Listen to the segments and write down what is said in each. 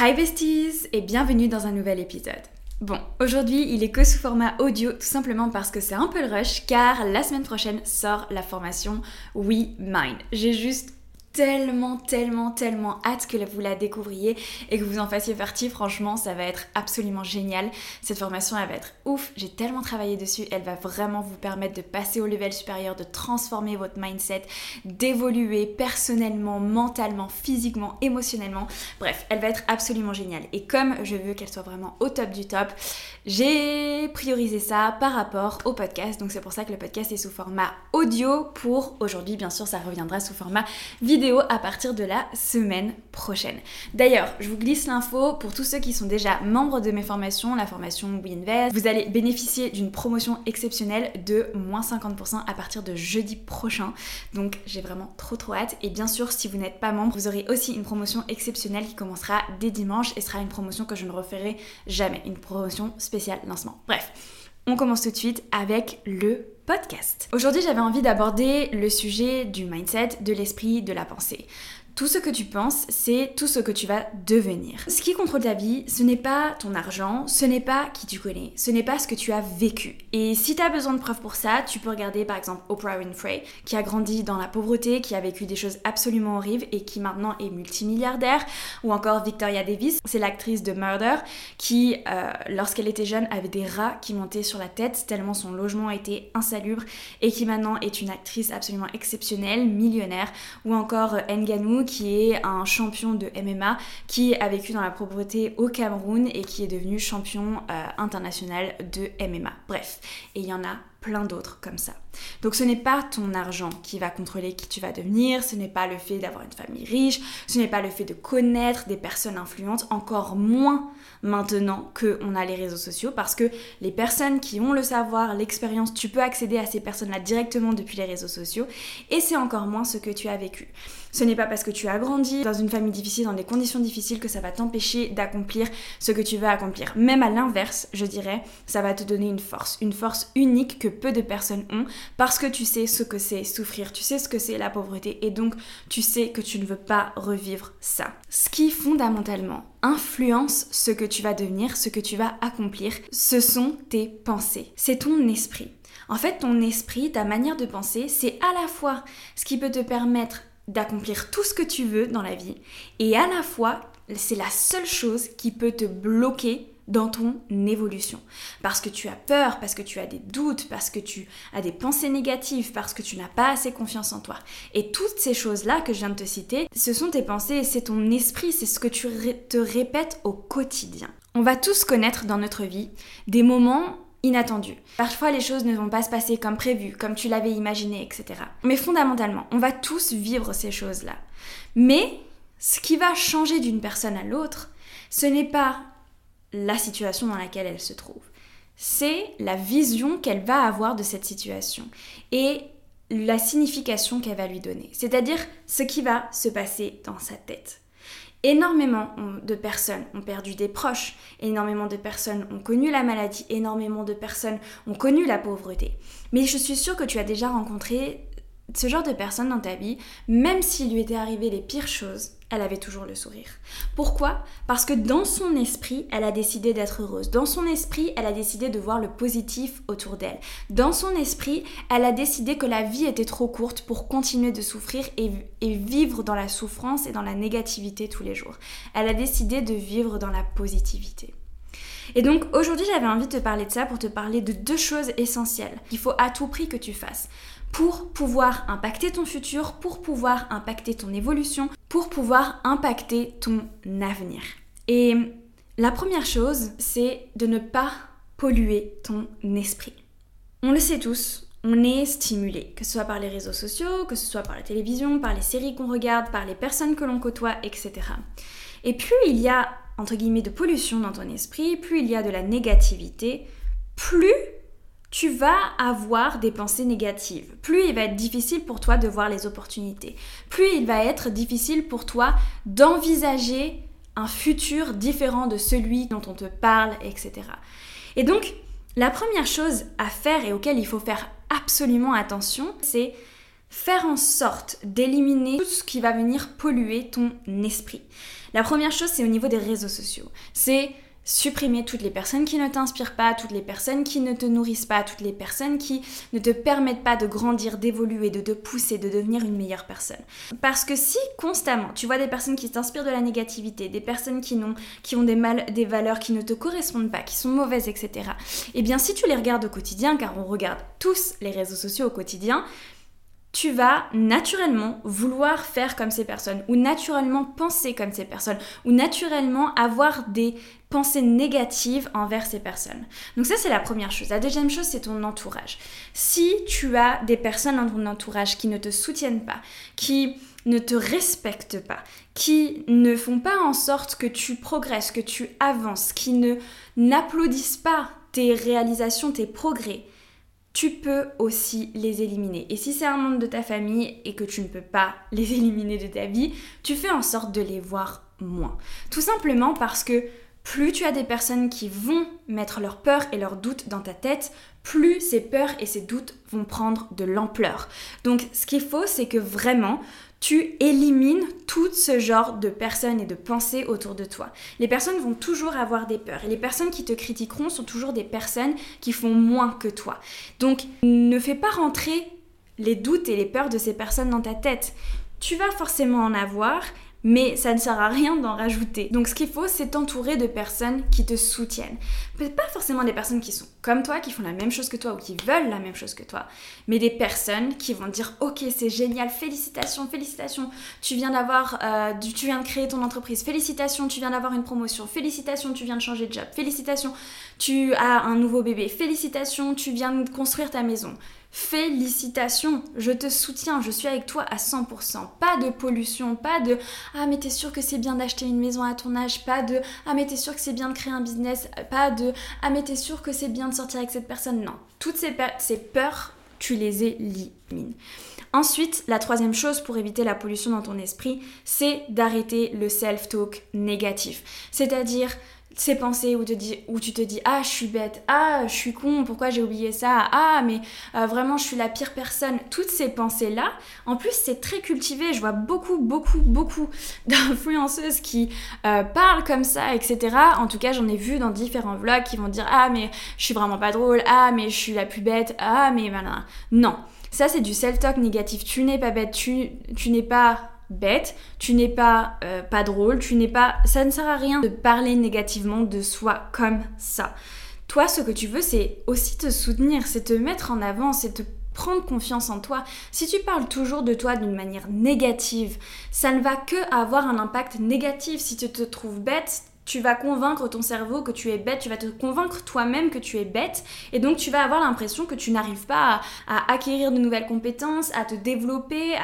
Hi besties et bienvenue dans un nouvel épisode. Bon, aujourd'hui il est que sous format audio tout simplement parce que c'est un peu le rush car la semaine prochaine sort la formation We Mind. J'ai juste tellement, tellement, tellement hâte que vous la découvriez et que vous en fassiez partie. Franchement, ça va être absolument génial. Cette formation, elle va être ouf. J'ai tellement travaillé dessus. Elle va vraiment vous permettre de passer au level supérieur, de transformer votre mindset, d'évoluer personnellement, mentalement, physiquement, émotionnellement. Bref, elle va être absolument géniale. Et comme je veux qu'elle soit vraiment au top du top, j'ai priorisé ça par rapport au podcast. Donc c'est pour ça que le podcast est sous format audio pour aujourd'hui. Bien sûr, ça reviendra sous format vidéo à partir de la semaine prochaine. D'ailleurs, je vous glisse l'info pour tous ceux qui sont déjà membres de mes formations, la formation WeInvest. Vous allez bénéficier d'une promotion exceptionnelle de moins 50% à partir de jeudi prochain. Donc j'ai vraiment trop trop hâte. Et bien sûr, si vous n'êtes pas membre, vous aurez aussi une promotion exceptionnelle qui commencera dès dimanche et sera une promotion que je ne referai jamais. Une promotion spéciale lancement. Bref. On commence tout de suite avec le Aujourd'hui, j'avais envie d'aborder le sujet du mindset, de l'esprit, de la pensée. Tout ce que tu penses, c'est tout ce que tu vas devenir. Ce qui contrôle ta vie, ce n'est pas ton argent, ce n'est pas qui tu connais, ce n'est pas ce que tu as vécu. Et si tu as besoin de preuves pour ça, tu peux regarder par exemple Oprah Winfrey, qui a grandi dans la pauvreté, qui a vécu des choses absolument horribles et qui maintenant est multimilliardaire, ou encore Victoria Davis, c'est l'actrice de Murder, qui, euh, lorsqu'elle était jeune, avait des rats qui montaient sur la tête tellement son logement était insalubre et qui maintenant est une actrice absolument exceptionnelle, millionnaire, ou encore Nganou, qui est un champion de MMA qui a vécu dans la pauvreté au Cameroun et qui est devenu champion euh, international de MMA. Bref, et il y en a plein d'autres comme ça. Donc ce n'est pas ton argent qui va contrôler qui tu vas devenir, ce n'est pas le fait d'avoir une famille riche, ce n'est pas le fait de connaître des personnes influentes, encore moins maintenant qu'on a les réseaux sociaux, parce que les personnes qui ont le savoir, l'expérience, tu peux accéder à ces personnes-là directement depuis les réseaux sociaux, et c'est encore moins ce que tu as vécu. Ce n'est pas parce que tu as grandi dans une famille difficile, dans des conditions difficiles, que ça va t'empêcher d'accomplir ce que tu veux accomplir. Même à l'inverse, je dirais, ça va te donner une force, une force unique que peu de personnes ont, parce que tu sais ce que c'est souffrir, tu sais ce que c'est la pauvreté, et donc tu sais que tu ne veux pas revivre ça. Ce qui fondamentalement influence ce que tu vas devenir, ce que tu vas accomplir, ce sont tes pensées, c'est ton esprit. En fait, ton esprit, ta manière de penser, c'est à la fois ce qui peut te permettre d'accomplir tout ce que tu veux dans la vie et à la fois c'est la seule chose qui peut te bloquer dans ton évolution. Parce que tu as peur, parce que tu as des doutes, parce que tu as des pensées négatives, parce que tu n'as pas assez confiance en toi. Et toutes ces choses-là que je viens de te citer, ce sont tes pensées, c'est ton esprit, c'est ce que tu te répètes au quotidien. On va tous connaître dans notre vie des moments inattendus. Parfois les choses ne vont pas se passer comme prévu, comme tu l'avais imaginé, etc. Mais fondamentalement, on va tous vivre ces choses-là. Mais ce qui va changer d'une personne à l'autre, ce n'est pas la situation dans laquelle elle se trouve. C'est la vision qu'elle va avoir de cette situation et la signification qu'elle va lui donner, c'est-à-dire ce qui va se passer dans sa tête. Énormément de personnes ont perdu des proches, énormément de personnes ont connu la maladie, énormément de personnes ont connu la pauvreté. Mais je suis sûre que tu as déjà rencontré ce genre de personne dans ta vie, même s'il lui était arrivé les pires choses, elle avait toujours le sourire. Pourquoi? Parce que dans son esprit, elle a décidé d'être heureuse. Dans son esprit, elle a décidé de voir le positif autour d'elle. Dans son esprit, elle a décidé que la vie était trop courte pour continuer de souffrir et, vivre dans la souffrance et dans la négativité tous les jours. Elle a décidé de vivre dans la positivité. Et donc aujourd'hui j'avais envie de te parler de ça pour te parler de deux choses essentielles qu'il faut à tout prix que tu fasses pour pouvoir impacter ton futur, pour pouvoir impacter ton évolution, pour pouvoir impacter ton avenir. Et la première chose, c'est de ne pas polluer ton esprit. On le sait tous, on est stimulé, que ce soit par les réseaux sociaux, que ce soit par la télévision, par les séries qu'on regarde, par les personnes que l'on côtoie, etc. Et plus il y a, entre guillemets, de pollution dans ton esprit, plus il y a de la négativité, plus tu vas avoir des pensées négatives. Plus il va être difficile pour toi de voir les opportunités. Plus il va être difficile pour toi d'envisager un futur différent de celui dont on te parle, etc. Et donc, la première chose à faire et auquel il faut faire absolument attention, c'est faire en sorte d'éliminer tout ce qui va venir polluer ton esprit. La première chose, c'est au niveau des réseaux sociaux. C'est supprimer toutes les personnes qui ne t'inspirent pas, toutes les personnes qui ne te nourrissent pas, toutes les personnes qui ne te permettent pas de grandir, d'évoluer, de te pousser, de devenir une meilleure personne. Parce que si constamment tu vois des personnes qui t'inspirent de la négativité, des personnes qui, n'ont, qui ont des, mal, des valeurs qui ne te correspondent pas, qui sont mauvaises, etc., eh bien si tu les regardes au quotidien, car on regarde tous les réseaux sociaux au quotidien, tu vas naturellement vouloir faire comme ces personnes, ou naturellement penser comme ces personnes, ou naturellement avoir des pensées négatives envers ces personnes. Donc ça c'est la première chose. La deuxième chose c'est ton entourage. Si tu as des personnes dans ton entourage qui ne te soutiennent pas, qui ne te respectent pas, qui ne font pas en sorte que tu progresses, que tu avances, qui ne n'applaudissent pas tes réalisations, tes progrès, tu peux aussi les éliminer. Et si c'est un membre de ta famille et que tu ne peux pas les éliminer de ta vie, tu fais en sorte de les voir moins. Tout simplement parce que plus tu as des personnes qui vont mettre leurs peurs et leurs doutes dans ta tête, plus ces peurs et ces doutes vont prendre de l'ampleur. Donc ce qu'il faut, c'est que vraiment, tu élimines tout ce genre de personnes et de pensées autour de toi. Les personnes vont toujours avoir des peurs et les personnes qui te critiqueront sont toujours des personnes qui font moins que toi. Donc ne fais pas rentrer les doutes et les peurs de ces personnes dans ta tête. Tu vas forcément en avoir mais ça ne sert à rien d'en rajouter. Donc ce qu'il faut, c'est t'entourer de personnes qui te soutiennent. Peut-être pas forcément des personnes qui sont comme toi, qui font la même chose que toi ou qui veulent la même chose que toi, mais des personnes qui vont dire ok c'est génial, félicitations, félicitations, tu viens d'avoir, euh, tu viens de créer ton entreprise, félicitations, tu viens d'avoir une promotion, félicitations, tu viens de changer de job, félicitations, tu as un nouveau bébé, félicitations, tu viens de construire ta maison. Félicitations, je te soutiens, je suis avec toi à 100%. Pas de pollution, pas de ah mais t'es sûr que c'est bien d'acheter une maison à ton âge, pas de ah mais t'es sûr que c'est bien de créer un business, pas de ah mais t'es sûr que c'est bien de sortir avec cette personne? Non, toutes ces, ces peurs, tu les élimines. Ensuite, la troisième chose pour éviter la pollution dans ton esprit, c'est d'arrêter le self-talk négatif. C'est-à-dire ces pensées où, tu te dis ah je suis bête, ah je suis con, pourquoi j'ai oublié ça, ah mais euh, vraiment je suis la pire personne, toutes ces pensées là, en plus c'est très cultivé, je vois beaucoup beaucoup beaucoup d'influenceuses qui euh, parlent comme ça, etc. En tout cas j'en ai vu dans différents vlogs qui vont dire ah mais je suis vraiment pas drôle, ah mais je suis la plus bête, ah mais voilà. Non, ça c'est du self-talk négatif, tu n'es pas bête, tu n'es pas bête, tu n'es pas euh, pas drôle, tu n'es pas ça ne sert à rien de parler négativement de soi comme ça. Toi ce que tu veux c'est aussi te soutenir, c'est te mettre en avant, c'est te prendre confiance en toi. Si tu parles toujours de toi d'une manière négative, ça ne va que avoir un impact négatif. Si tu te trouves bête, tu vas convaincre ton cerveau que tu es bête, tu vas te convaincre toi-même que tu es bête, et donc tu vas avoir l'impression que tu n'arrives pas à, acquérir de nouvelles compétences, à te développer,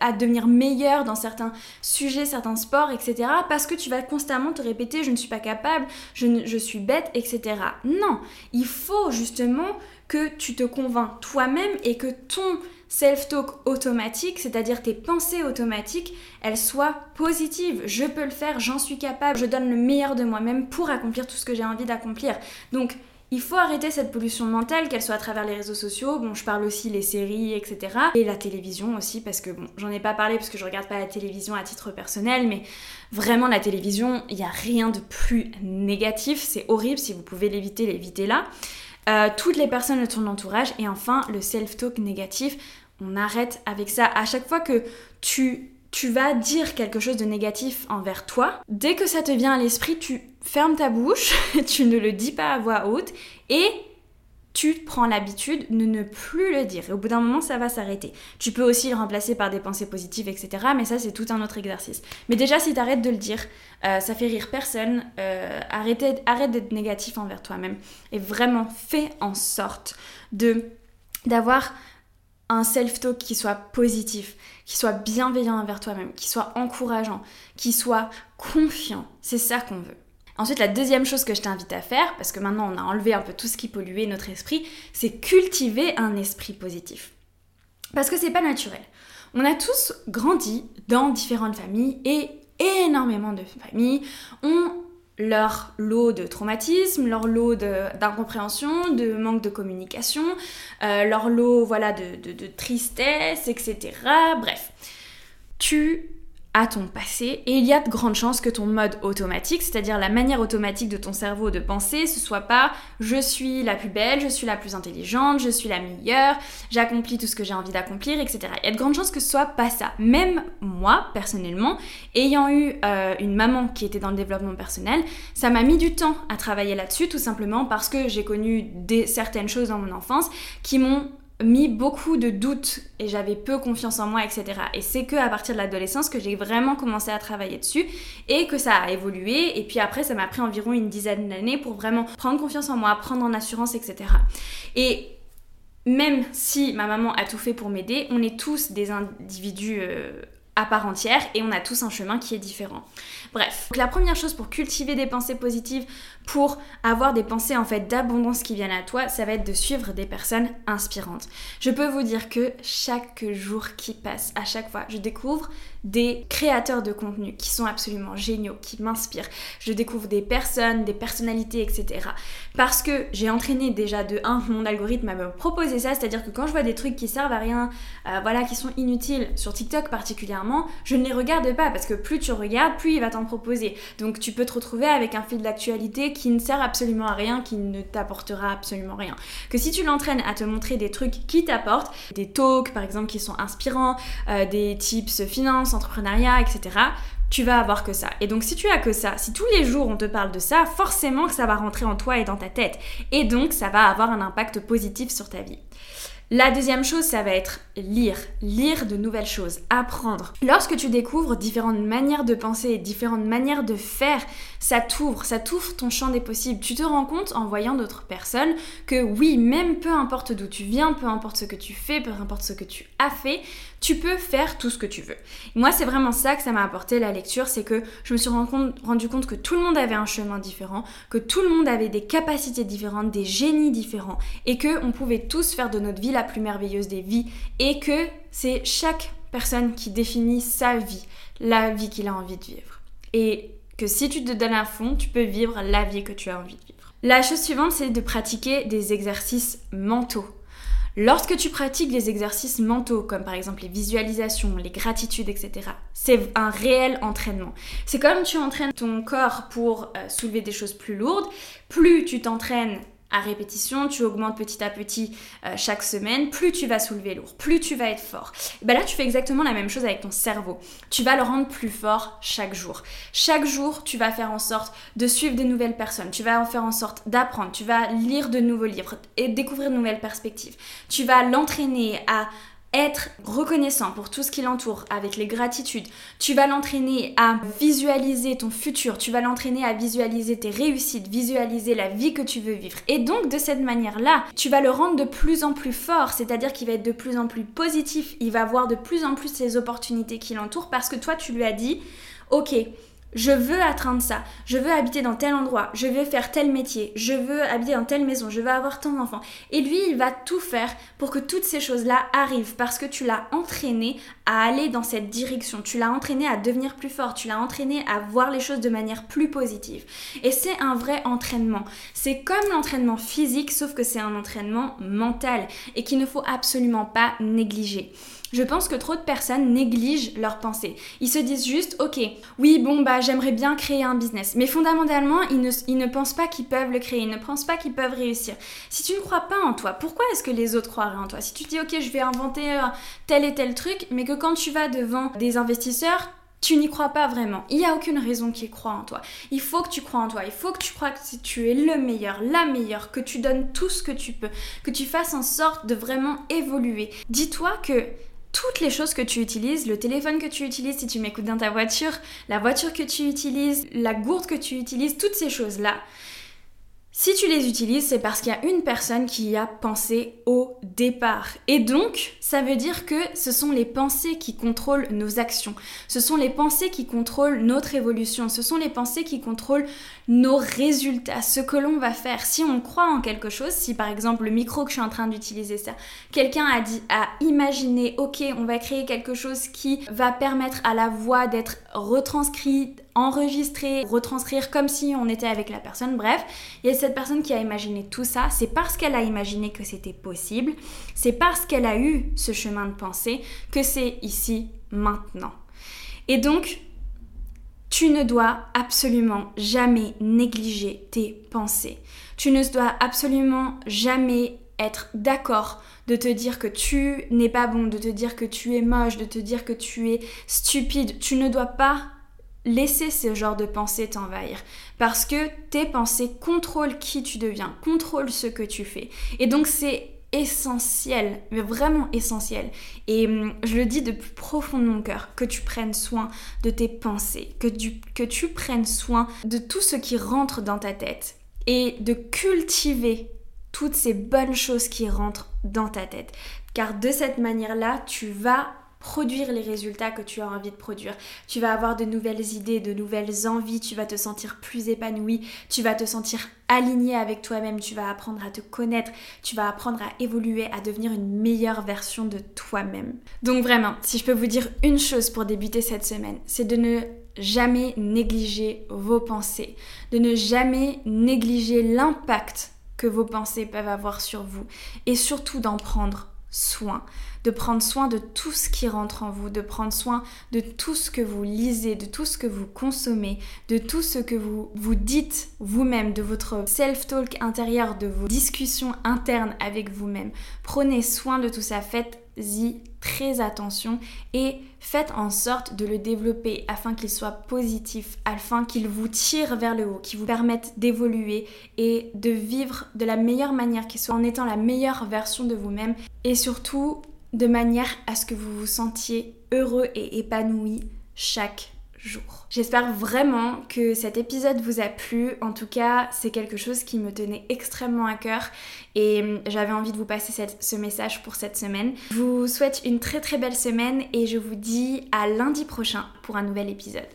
à, devenir meilleur dans certains sujets, certains sports, etc. Parce que tu vas constamment te répéter je ne suis pas capable, je, je suis bête, etc. Non, il faut justement que tu te convaincs toi-même et que ton self-talk automatique, c'est-à-dire tes pensées automatiques, elles soient positives. Je peux le faire, j'en suis capable, je donne le meilleur de moi-même pour accomplir tout ce que j'ai envie d'accomplir. Donc, il faut arrêter cette pollution mentale, qu'elle soit à travers les réseaux sociaux, bon je parle aussi les séries, etc. Et la télévision aussi, parce que bon, j'en ai pas parlé parce que je regarde pas la télévision à titre personnel, mais vraiment la télévision, il n'y a rien de plus négatif, c'est horrible, si vous pouvez l'éviter, l'évitez-la. Euh, toutes les personnes de ton entourage et enfin le self-talk négatif, on arrête avec ça. À chaque fois que tu, tu vas dire quelque chose de négatif envers toi, dès que ça te vient à l'esprit, tu fermes ta bouche, tu ne le dis pas à voix haute et tu prends l'habitude de ne plus le dire. Et au bout d'un moment, ça va s'arrêter. Tu peux aussi le remplacer par des pensées positives, etc. Mais ça, c'est tout un autre exercice. Mais déjà, si tu arrêtes de le dire, euh, ça fait rire personne. Euh, arrête d'être négatif envers toi-même. Et vraiment, fais en sorte de d'avoir un self-talk qui soit positif, qui soit bienveillant envers toi-même, qui soit encourageant, qui soit confiant. C'est ça qu'on veut. Ensuite, la deuxième chose que je t'invite à faire, parce que maintenant on a enlevé un peu tout ce qui polluait notre esprit, c'est cultiver un esprit positif. Parce que c'est pas naturel. On a tous grandi dans différentes familles et énormément de familles ont leur lot de traumatisme, leur lot d'incompréhension, de, manque de communication, euh, leur lot voilà, de, de tristesse, etc. Bref, tu à ton passé et il y a de grandes chances que ton mode automatique, c'est-à-dire la manière automatique de ton cerveau de penser, ce soit pas je suis la plus belle, je suis la plus intelligente, je suis la meilleure, j'accomplis tout ce que j'ai envie d'accomplir, etc. Il y a de grandes chances que ce soit pas ça. Même moi, personnellement, ayant eu euh, une maman qui était dans le développement personnel, ça m'a mis du temps à travailler là-dessus, tout simplement parce que j'ai connu des, certaines choses dans mon enfance qui m'ont mis beaucoup de doutes et j'avais peu confiance en moi, etc. Et c'est que à partir de l'adolescence que j'ai vraiment commencé à travailler dessus et que ça a évolué. Et puis après, ça m'a pris environ une dizaine d'années pour vraiment prendre confiance en moi, prendre en assurance, etc. Et même si ma maman a tout fait pour m'aider, on est tous des individus euh, à part entière et on a tous un chemin qui est différent. Bref, donc la première chose pour cultiver des pensées positives, pour avoir des pensées en fait d'abondance qui viennent à toi, ça va être de suivre des personnes inspirantes. Je peux vous dire que chaque jour qui passe, à chaque fois, je découvre des créateurs de contenu qui sont absolument géniaux, qui m'inspirent. Je découvre des personnes, des personnalités, etc. Parce que j'ai entraîné déjà de 1 mon algorithme à me proposer ça, c'est-à-dire que quand je vois des trucs qui servent à rien, euh, voilà, qui sont inutiles, sur TikTok particulièrement, je ne les regarde pas parce que plus tu regardes, plus il va t'en proposer. Donc tu peux te retrouver avec un fil d'actualité qui ne sert absolument à rien, qui ne t'apportera absolument rien. Que si tu l'entraînes à te montrer des trucs qui t'apportent, des talks par exemple qui sont inspirants, euh, des tips entrepreneuriat, etc., tu vas avoir que ça. Et donc si tu as que ça, si tous les jours on te parle de ça, forcément que ça va rentrer en toi et dans ta tête. Et donc ça va avoir un impact positif sur ta vie. La deuxième chose, ça va être lire, lire de nouvelles choses, apprendre. Lorsque tu découvres différentes manières de penser, différentes manières de faire, ça t'ouvre, ça t'ouvre ton champ des possibles. Tu te rends compte en voyant d'autres personnes que oui, même peu importe d'où tu viens, peu importe ce que tu fais, peu importe ce que tu as fait, tu peux faire tout ce que tu veux. Moi, c'est vraiment ça que ça m'a apporté la lecture, c'est que je me suis rendu compte que tout le monde avait un chemin différent, que tout le monde avait des capacités différentes, des génies différents, et que on pouvait tous faire de notre vie la plus merveilleuse des vies, et que c'est chaque personne qui définit sa vie, la vie qu'il a envie de vivre. Et que si tu te donnes à fond, tu peux vivre la vie que tu as envie de vivre. La chose suivante, c'est de pratiquer des exercices mentaux. Lorsque tu pratiques des exercices mentaux, comme par exemple les visualisations, les gratitudes, etc., c'est un réel entraînement. C'est comme tu entraînes ton corps pour euh, soulever des choses plus lourdes, plus tu t'entraînes à répétition, tu augmentes petit à petit euh, chaque semaine, plus tu vas soulever lourd, plus tu vas être fort. ben là, tu fais exactement la même chose avec ton cerveau. Tu vas le rendre plus fort chaque jour. Chaque jour, tu vas faire en sorte de suivre des nouvelles personnes, tu vas en faire en sorte d'apprendre, tu vas lire de nouveaux livres et découvrir de nouvelles perspectives. Tu vas l'entraîner à être reconnaissant pour tout ce qui l'entoure avec les gratitudes. Tu vas l'entraîner à visualiser ton futur, tu vas l'entraîner à visualiser tes réussites, visualiser la vie que tu veux vivre. Et donc de cette manière-là, tu vas le rendre de plus en plus fort, c'est-à-dire qu'il va être de plus en plus positif, il va voir de plus en plus les opportunités qui l'entourent parce que toi tu lui as dit, ok, je veux atteindre ça, je veux habiter dans tel endroit, je veux faire tel métier, je veux habiter dans telle maison, je veux avoir tant d'enfants. Et lui, il va tout faire pour que toutes ces choses-là arrivent parce que tu l'as entraîné à aller dans cette direction, tu l'as entraîné à devenir plus fort, tu l'as entraîné à voir les choses de manière plus positive. Et c'est un vrai entraînement. C'est comme l'entraînement physique, sauf que c'est un entraînement mental et qu'il ne faut absolument pas négliger. Je pense que trop de personnes négligent leurs pensées. Ils se disent juste, ok, oui, bon, bah j'aimerais bien créer un business. Mais fondamentalement, ils ne, ils ne pensent pas qu'ils peuvent le créer, ils ne pensent pas qu'ils peuvent réussir. Si tu ne crois pas en toi, pourquoi est-ce que les autres croiraient en toi? Si tu dis, ok, je vais inventer euh, tel et tel truc, mais que quand tu vas devant des investisseurs, tu n'y crois pas vraiment. Il n'y a aucune raison qu'ils croient en toi. Il faut que tu crois en toi. Il faut que tu crois que tu es le meilleur, la meilleure, que tu donnes tout ce que tu peux, que tu fasses en sorte de vraiment évoluer. Dis-toi que toutes les choses que tu utilises, le téléphone que tu utilises si tu m'écoutes dans ta voiture, la voiture que tu utilises, la gourde que tu utilises, toutes ces choses-là, si tu les utilises, c'est parce qu'il y a une personne qui y a pensé au départ. Et donc, ça veut dire que ce sont les pensées qui contrôlent nos actions. Ce sont les pensées qui contrôlent notre évolution. Ce sont les pensées qui contrôlent nos résultats, ce que l'on va faire. Si on croit en quelque chose, si par exemple le micro que je suis en train d'utiliser ça, quelqu'un a dit, a imaginé, ok, on va créer quelque chose qui va permettre à la voix d'être retranscrite enregistrer, retranscrire comme si on était avec la personne. Bref, il y a cette personne qui a imaginé tout ça. C'est parce qu'elle a imaginé que c'était possible. C'est parce qu'elle a eu ce chemin de pensée que c'est ici, maintenant. Et donc, tu ne dois absolument jamais négliger tes pensées. Tu ne dois absolument jamais être d'accord de te dire que tu n'es pas bon, de te dire que tu es moche, de te dire que tu es stupide. Tu ne dois pas laisser ce genre de pensées t'envahir parce que tes pensées contrôlent qui tu deviens, contrôlent ce que tu fais. Et donc c'est essentiel, mais vraiment essentiel. Et hum, je le dis de plus profond de mon cœur, que tu prennes soin de tes pensées, que que tu prennes soin de tout ce qui rentre dans ta tête et de cultiver toutes ces bonnes choses qui rentrent dans ta tête. Car de cette manière-là, tu vas produire les résultats que tu as envie de produire. Tu vas avoir de nouvelles idées, de nouvelles envies, tu vas te sentir plus épanoui, tu vas te sentir aligné avec toi-même, tu vas apprendre à te connaître, tu vas apprendre à évoluer, à devenir une meilleure version de toi-même. Donc vraiment, si je peux vous dire une chose pour débuter cette semaine, c'est de ne jamais négliger vos pensées, de ne jamais négliger l'impact que vos pensées peuvent avoir sur vous et surtout d'en prendre soin, de prendre soin de tout ce qui rentre en vous, de prendre soin de tout ce que vous lisez, de tout ce que vous consommez, de tout ce que vous vous dites vous-même, de votre self-talk intérieur, de vos discussions internes avec vous-même. Prenez soin de tout ça, faites-y très attention et faites en sorte de le développer afin qu'il soit positif, afin qu'il vous tire vers le haut, qu'il vous permette d'évoluer et de vivre de la meilleure manière qui soit en étant la meilleure version de vous-même et surtout de manière à ce que vous vous sentiez heureux et épanoui chaque J'espère vraiment que cet épisode vous a plu. En tout cas, c'est quelque chose qui me tenait extrêmement à cœur et hum, j'avais envie de vous passer ce message pour cette semaine. Je vous souhaite une très très belle semaine et je vous dis à lundi prochain pour un nouvel épisode.